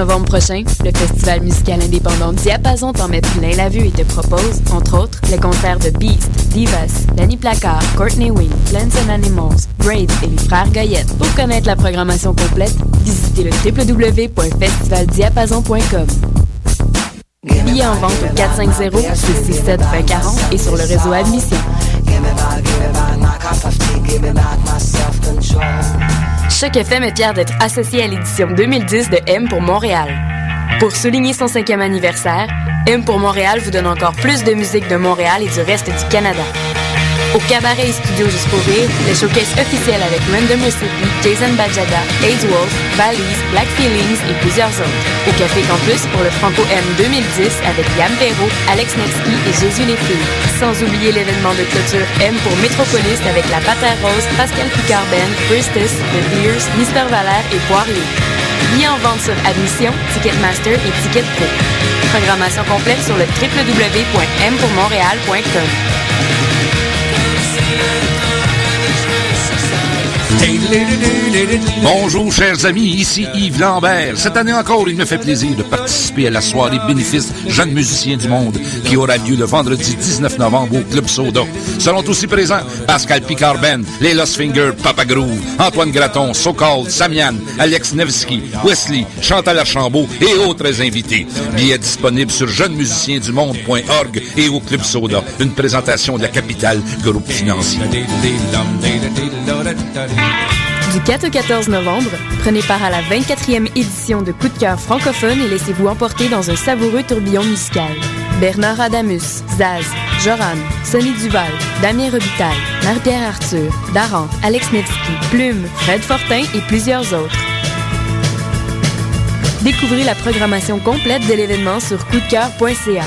4 au 7 novembre prochain, le festival musical indépendant Diapason t'en met plein la vue et te propose, entre autres, les concerts de Beast, Divas, Danny Placard, Courtney Wing, Plants and Animals, Braid et les frères Goyette. Pour connaître la programmation complète, visitez le www.festivaldiapason.com. Billets en vente au 450-667-2040 et sur le réseau Admission. Choc FM est fier d'être associé à l'édition 2010 de M pour Montréal. Pour souligner son cinquième anniversaire, M pour Montréal vous donne encore plus de musique de Montréal et du reste du Canada. Au cabaret et studio pour rire, le showcase officiel avec Random Recipe, Jason Bajada, AIDS Wolf, Valise, Black Feelings et plusieurs autres. Au Café Campus pour le Franco M 2010 avec Yann Perrault, Alex Nevsky et Jésus les. Sans oublier l'événement de clôture M pour Métropolis avec la Pater Rose, Pascal Picard Ben, Priestess, The Beers, Mister Valère et Poirier. Billets en vente sur Admission, Ticketmaster et Ticket Pro. Programmation complète sur le www.mpourmontréal.com. Bonjour chers amis, ici Yves Lambert. Cette année encore, il me fait plaisir de participer à la soirée bénéfice Jeunes musiciens du monde qui aura lieu le vendredi 19 novembre au Club Soda. Seront aussi présents Pascal Picard Ben, les Lost Finger, Papa Groove, Antoine Graton, Sokol, Samian, Alex Nevsky, Wesley, Chantal Archambault et autres invités. Billets disponibles sur jeunesmusiciensdumonde.org et au Club Soda. Une présentation de la capitale groupe financier. Du 4 au 14 novembre, prenez part à la 24e édition de Coup de cœur francophone et laissez-vous emporter dans un savoureux tourbillon musical. Bernard Adamus, Zaz, Joran, Sonny Duval, Damien Robitaille, Marie-Pierre Arthur, Daran, Alex Nevsky, Plume, Fred Fortin et plusieurs autres. Découvrez la programmation complète de l'événement sur coupdecoeur.ca.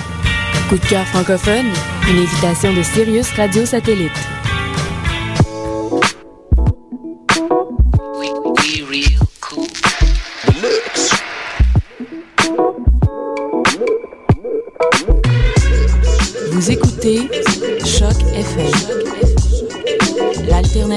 Coup de cœur francophone, une invitation de Sirius Radio Satellite.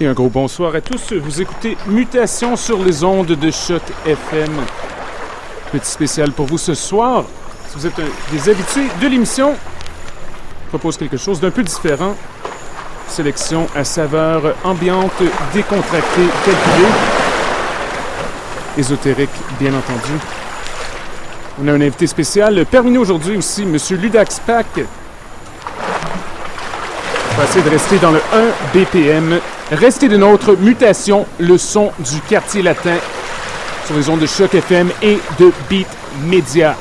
Et un gros bonsoir à tous. Vous écoutez Mutation sur les ondes de Choc FM. Petit spécial pour vous ce soir. Si vous êtes un- des habitués de l'émission, je propose quelque chose d'un peu différent. Sélection à saveur ambiante, décontractée, calculée. Ésotérique, bien entendu. On a un invité spécial. Parmi nous aujourd'hui aussi, M. Ludax Pack. On va essayer de rester dans le 1 BPM. Restez de notre mutation, le son du quartier latin sur les ondes de Choc FM et de Beat Media.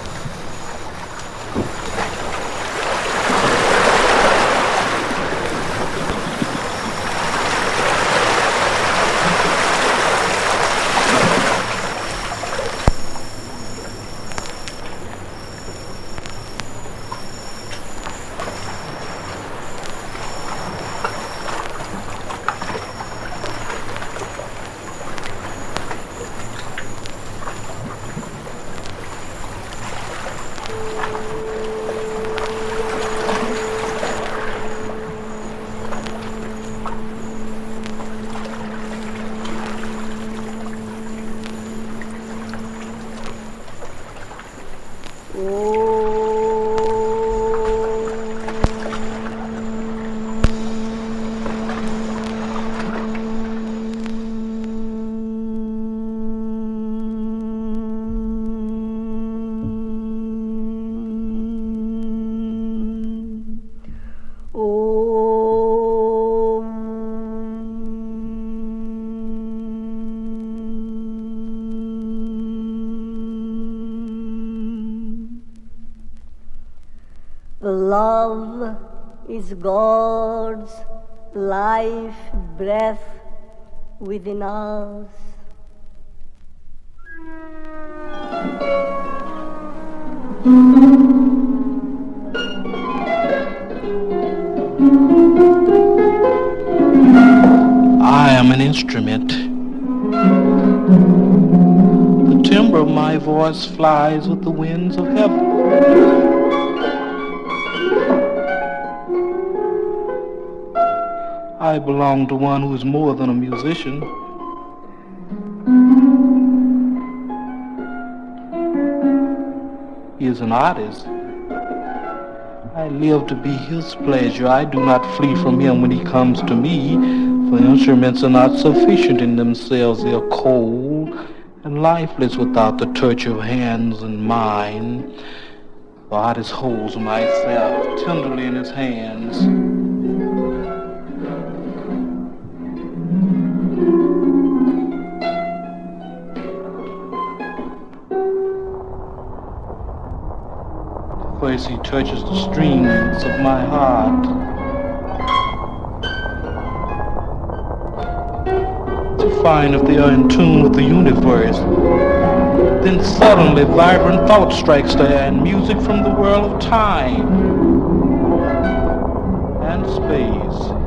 Is God's life breath within us. I am an instrument. The timbre of my voice flies with the winds of heaven. I belong to one who is more than a musician. He is an artist. I live to be his pleasure. I do not flee from him when he comes to me, for instruments are not sufficient in themselves. They are cold and lifeless without the touch of hands and mind. The artist holds myself tenderly in his hands. As he touches the strings of my heart. To find if they are in tune with the universe. Then suddenly vibrant thought strikes the air and music from the world of time and space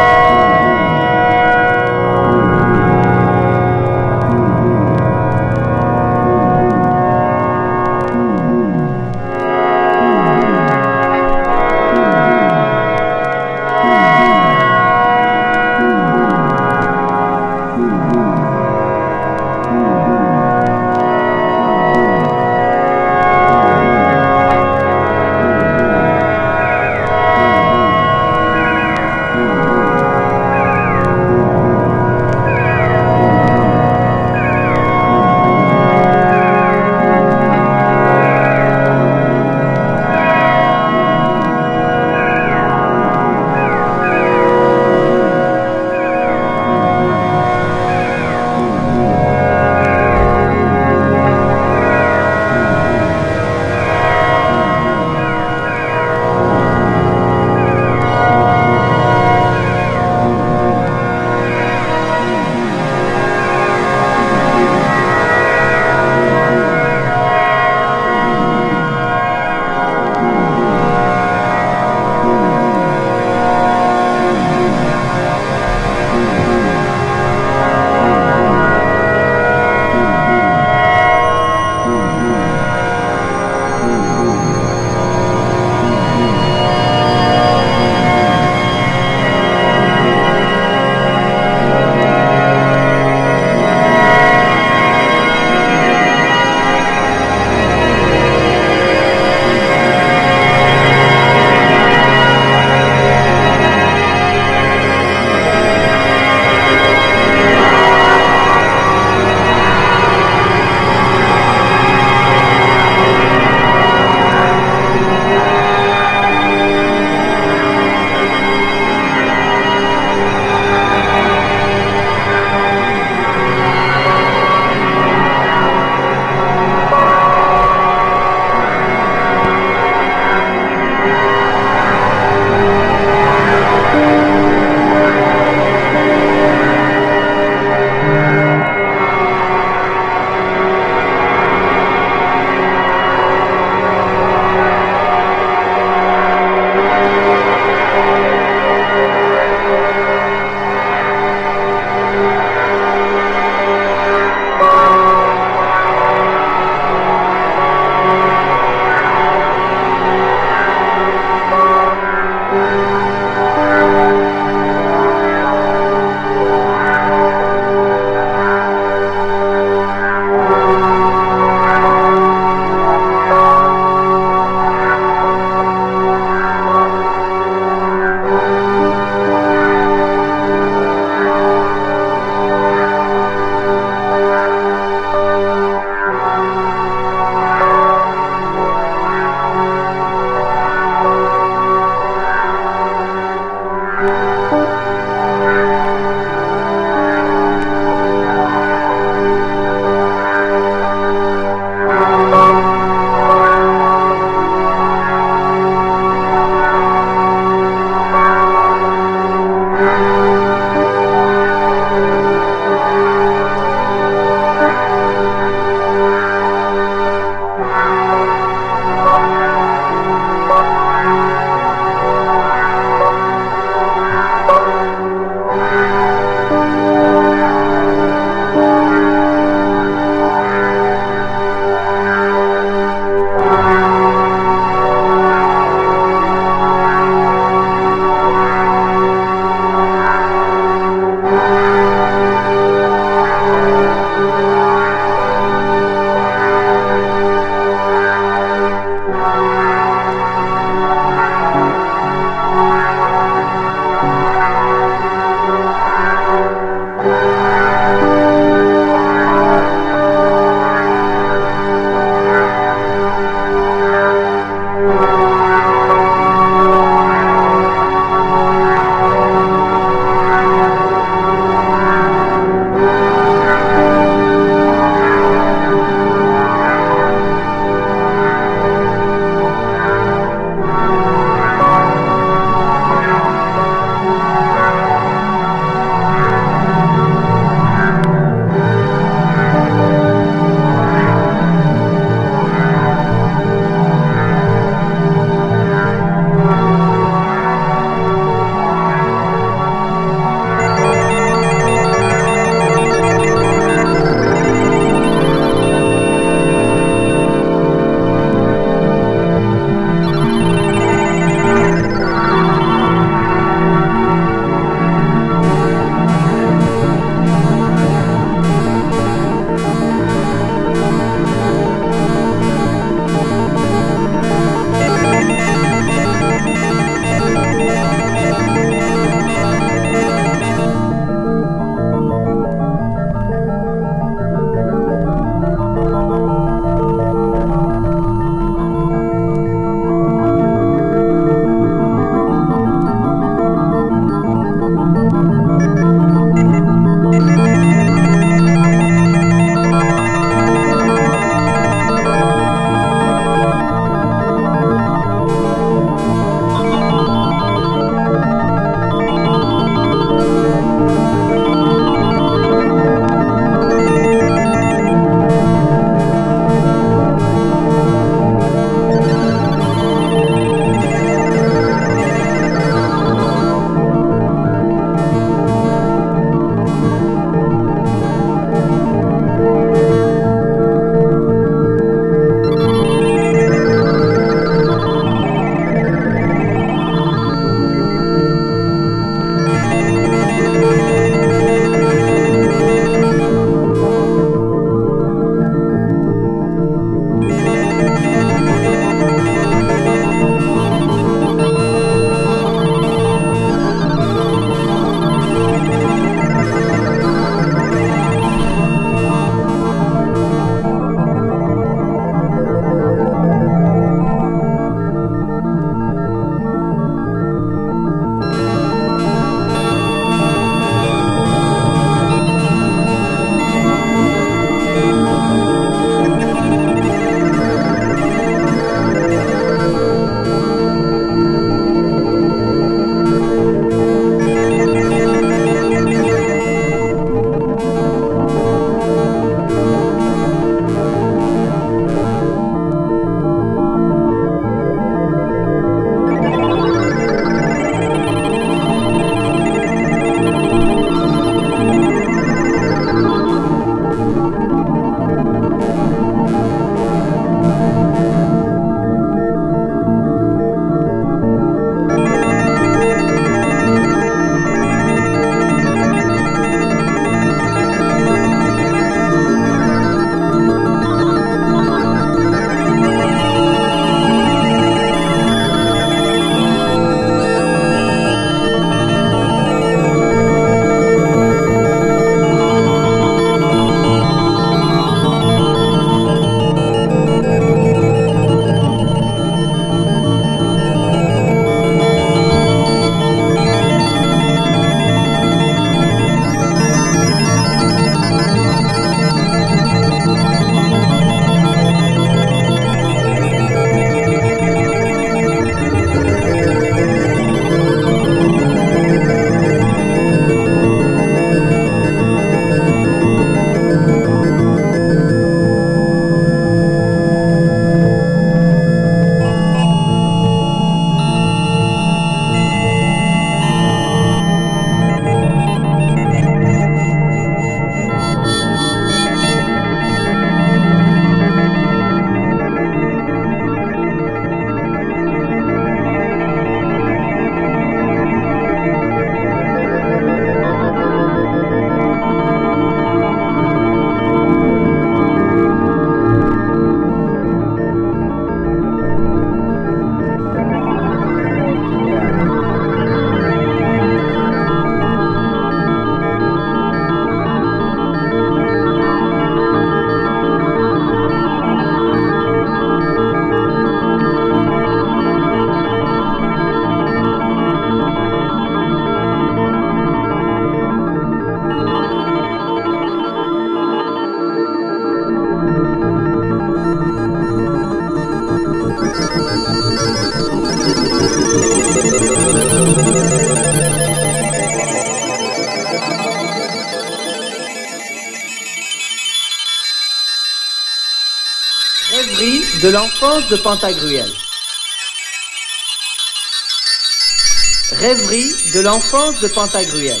Rêverie de l'enfance de Pantagruel.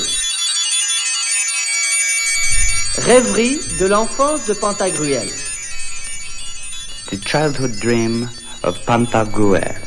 Rêverie de l'enfance de Pantagruel. The childhood dream of Pantagruel.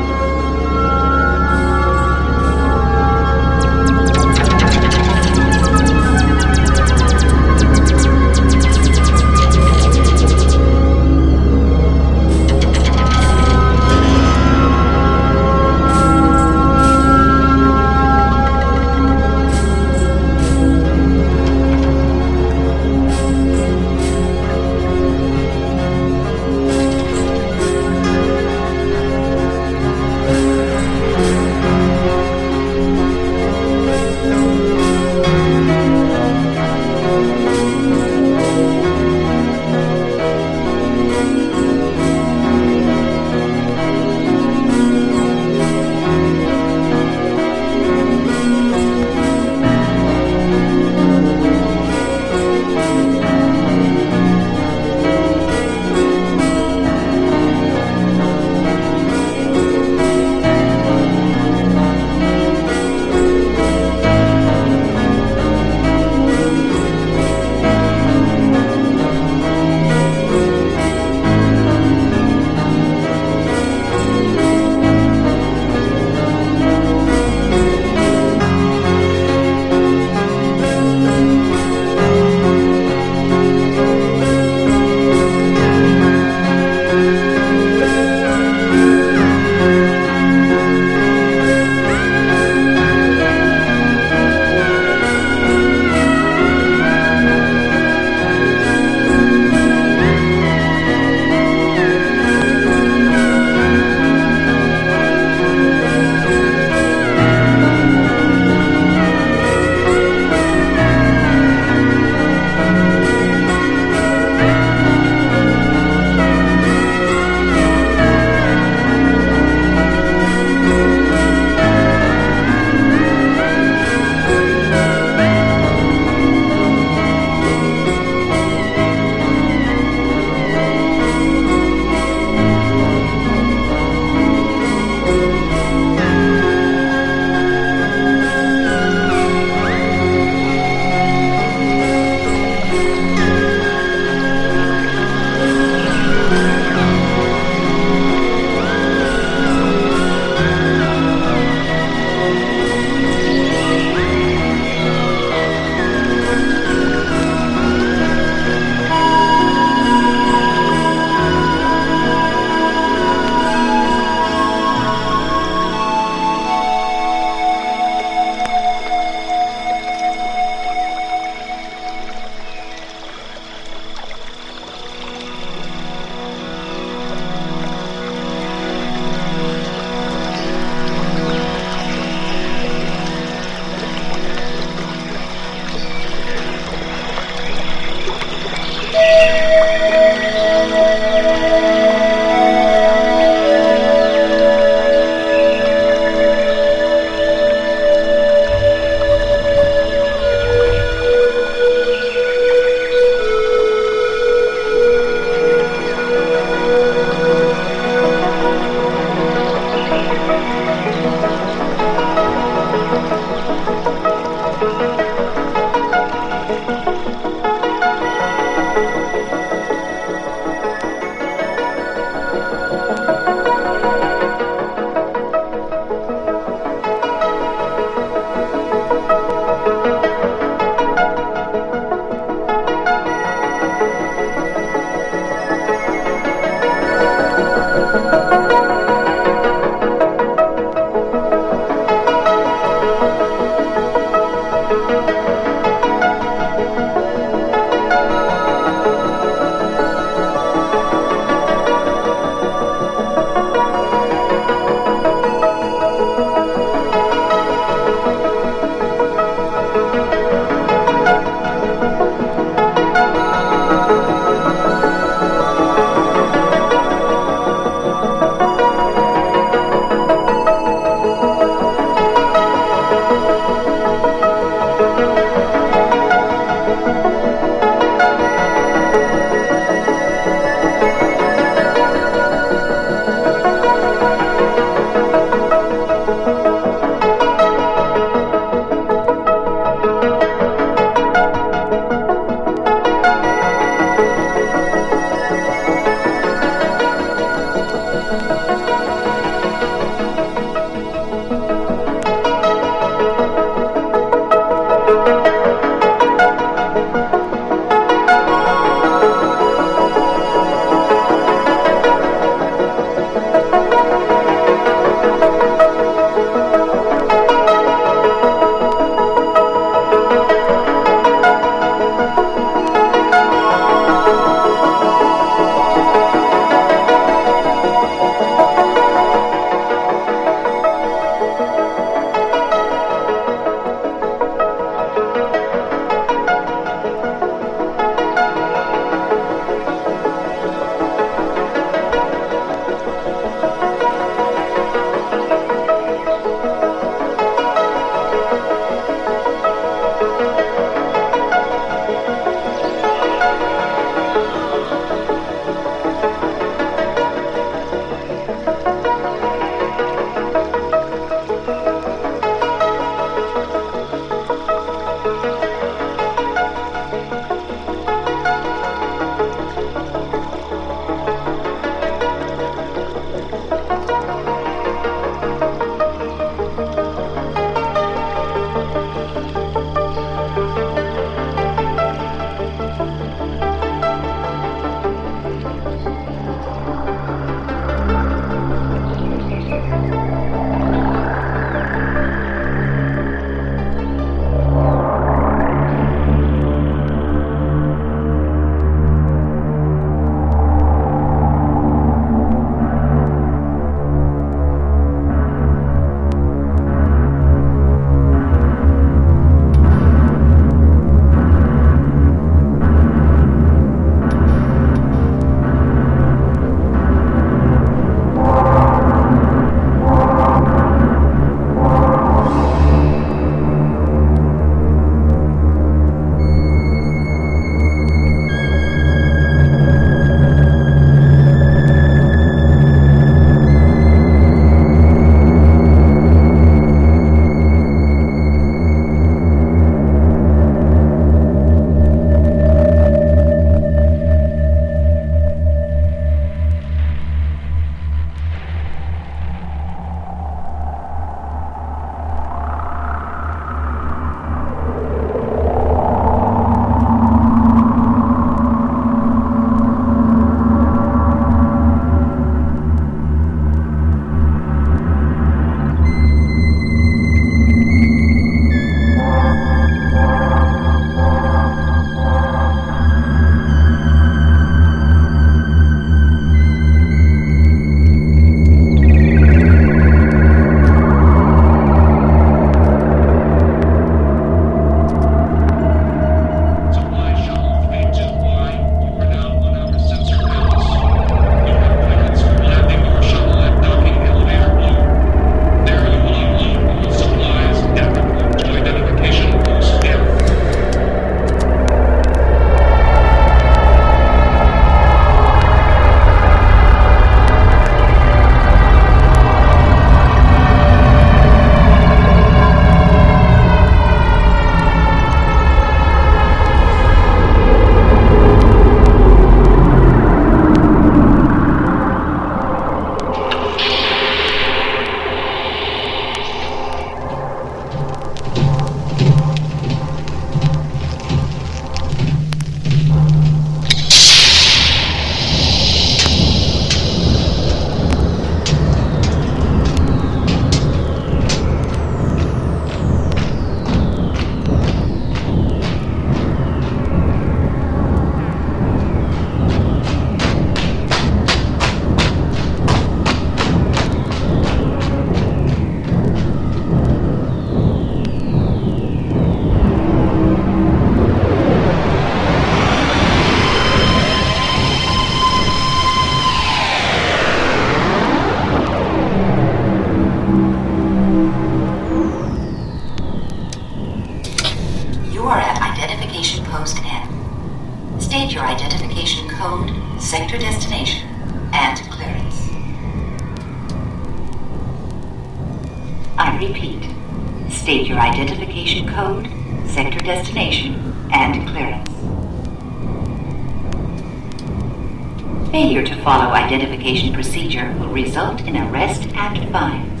Follow identification procedure will result in arrest and fines.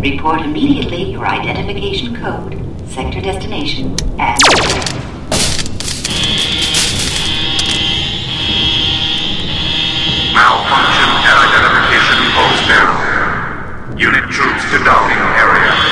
Report immediately your identification code, sector destination, and. Malfunction at identification post N. Unit troops to docking area.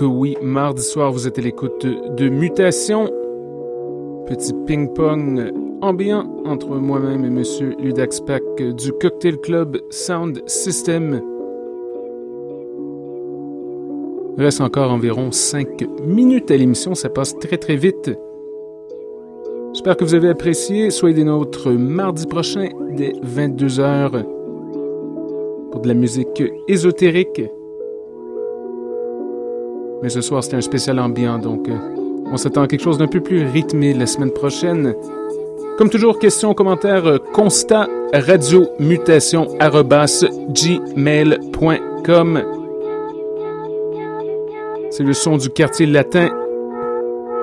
que oui, mardi soir, vous êtes à l'écoute de Mutation. Petit ping-pong ambiant entre moi-même et Monsieur Ludax Pack du Cocktail Club Sound System. Il reste encore environ 5 minutes à l'émission, ça passe très très vite. J'espère que vous avez apprécié. Soyez des nôtres mardi prochain dès 22h pour de la musique ésotérique. Mais ce soir, c'était un spécial ambiant, donc euh, on s'attend à quelque chose d'un peu plus rythmé la semaine prochaine. Comme toujours, questions, commentaires, euh, constat, radio, mutation, gmail.com. C'est le son du quartier latin.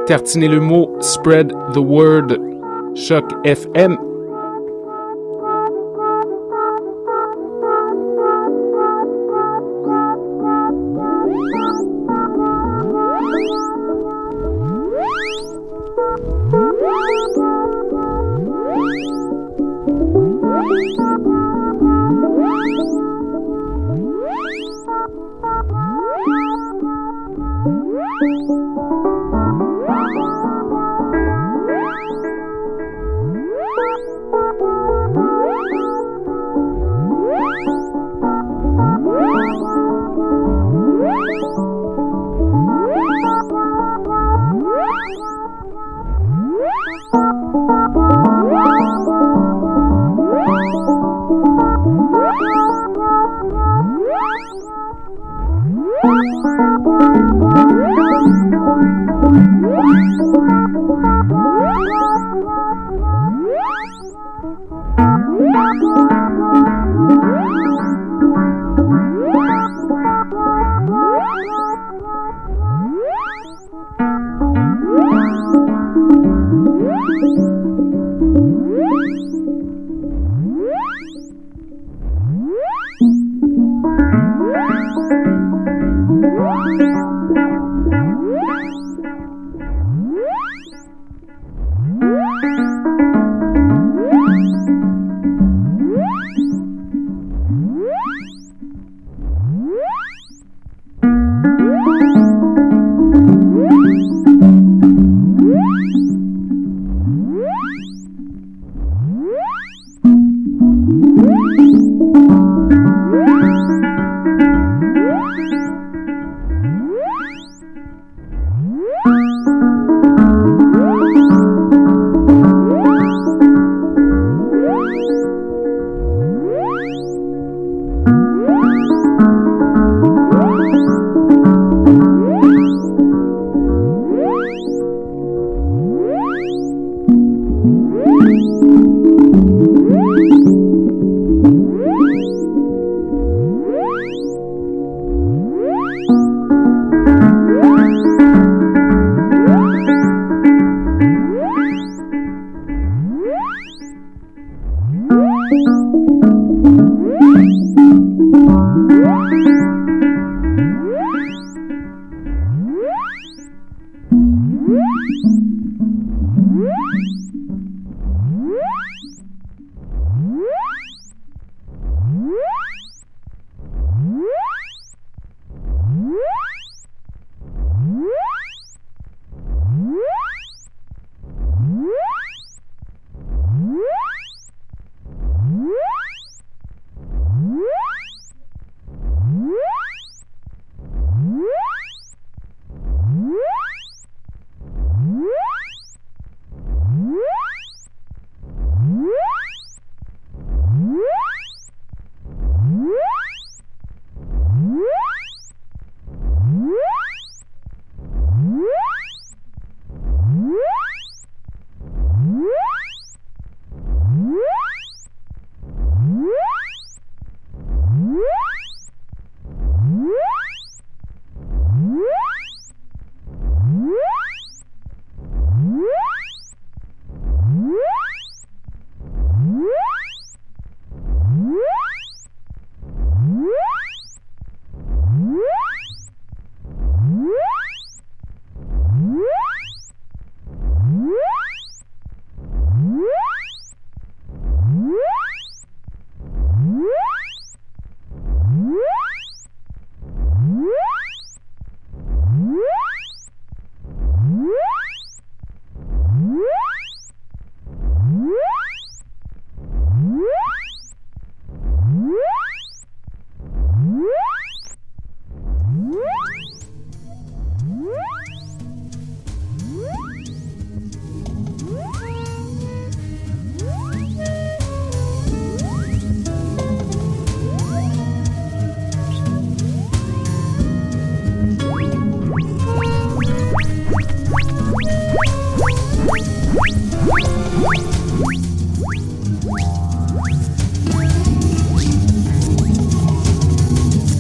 Tartiner le mot, spread the word. Choc FM